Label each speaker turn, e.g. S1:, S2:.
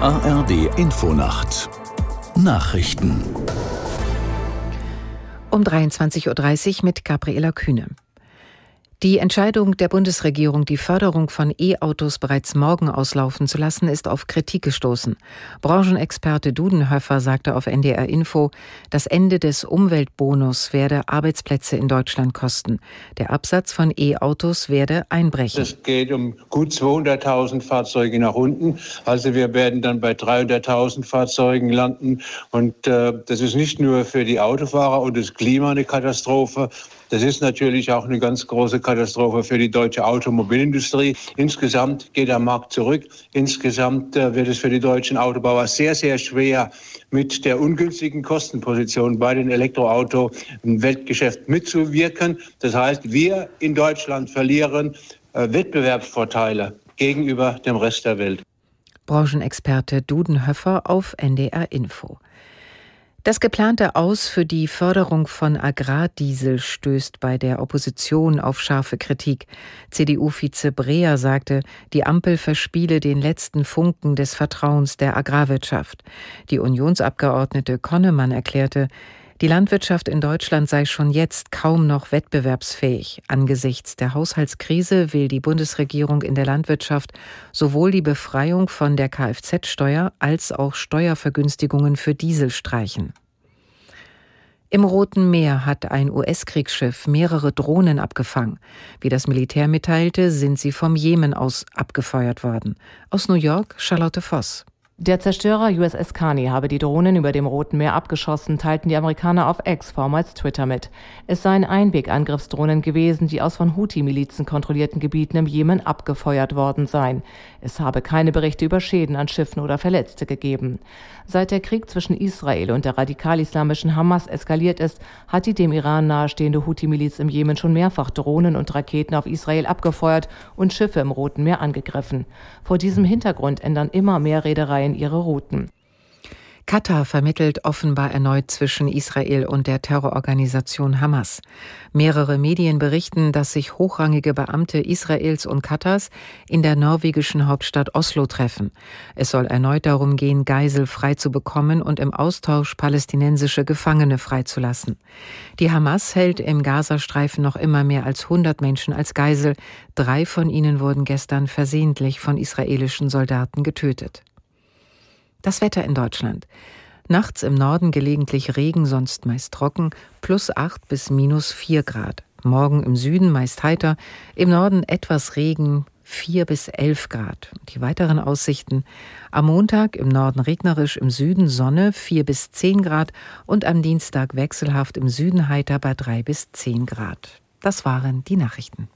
S1: ARD Infonacht Nachrichten
S2: um 23.30 Uhr mit Gabriela Kühne. Die Entscheidung der Bundesregierung, die Förderung von E-Autos bereits morgen auslaufen zu lassen, ist auf Kritik gestoßen. Branchenexperte Dudenhöfer sagte auf NDR Info, das Ende des Umweltbonus werde Arbeitsplätze in Deutschland kosten. Der Absatz von E-Autos werde einbrechen.
S3: Es geht um gut 200.000 Fahrzeuge nach unten. Also wir werden dann bei 300.000 Fahrzeugen landen. Und äh, das ist nicht nur für die Autofahrer und das Klima eine Katastrophe, das ist natürlich auch eine ganz große Katastrophe für die deutsche Automobilindustrie. Insgesamt geht der Markt zurück. Insgesamt äh, wird es für die deutschen Autobauer sehr, sehr schwer, mit der ungünstigen Kostenposition bei den Elektroauto im Weltgeschäft mitzuwirken. Das heißt, wir in Deutschland verlieren äh, Wettbewerbsvorteile gegenüber dem Rest der Welt.
S2: Branchenexperte Dudenhöfer auf NDR Info. Das geplante Aus für die Förderung von Agrardiesel stößt bei der Opposition auf scharfe Kritik. CDU-Vize Breer sagte, die Ampel verspiele den letzten Funken des Vertrauens der Agrarwirtschaft. Die Unionsabgeordnete Konnemann erklärte, die Landwirtschaft in Deutschland sei schon jetzt kaum noch wettbewerbsfähig. Angesichts der Haushaltskrise will die Bundesregierung in der Landwirtschaft sowohl die Befreiung von der Kfz-Steuer als auch Steuervergünstigungen für Diesel streichen. Im Roten Meer hat ein US-Kriegsschiff mehrere Drohnen abgefangen. Wie das Militär mitteilte, sind sie vom Jemen aus abgefeuert worden. Aus New York Charlotte Voss.
S4: Der Zerstörer USS Carney habe die Drohnen über dem Roten Meer abgeschossen, teilten die Amerikaner auf X, vormals Twitter, mit. Es seien Einwegangriffsdrohnen gewesen, die aus von Houthi-Milizen kontrollierten Gebieten im Jemen abgefeuert worden seien. Es habe keine Berichte über Schäden an Schiffen oder Verletzte gegeben. Seit der Krieg zwischen Israel und der radikal-islamischen Hamas eskaliert ist, hat die dem Iran nahestehende Houthi-Miliz im Jemen schon mehrfach Drohnen und Raketen auf Israel abgefeuert und Schiffe im Roten Meer angegriffen. Vor diesem Hintergrund ändern immer mehr Reedereien Parteien ihre Routen.
S2: Katar vermittelt offenbar erneut zwischen Israel und der Terrororganisation Hamas. Mehrere Medien berichten, dass sich hochrangige Beamte Israels und Katars in der norwegischen Hauptstadt Oslo treffen. Es soll erneut darum gehen, Geisel freizubekommen und im Austausch palästinensische Gefangene freizulassen. Die Hamas hält im Gazastreifen noch immer mehr als 100 Menschen als Geisel. Drei von ihnen wurden gestern versehentlich von israelischen Soldaten getötet. Das Wetter in Deutschland. Nachts im Norden gelegentlich Regen, sonst meist trocken, plus 8 bis minus 4 Grad. Morgen im Süden meist heiter, im Norden etwas Regen, 4 bis 11 Grad. Die weiteren Aussichten. Am Montag im Norden regnerisch, im Süden Sonne 4 bis 10 Grad und am Dienstag wechselhaft im Süden heiter bei 3 bis 10 Grad. Das waren die Nachrichten.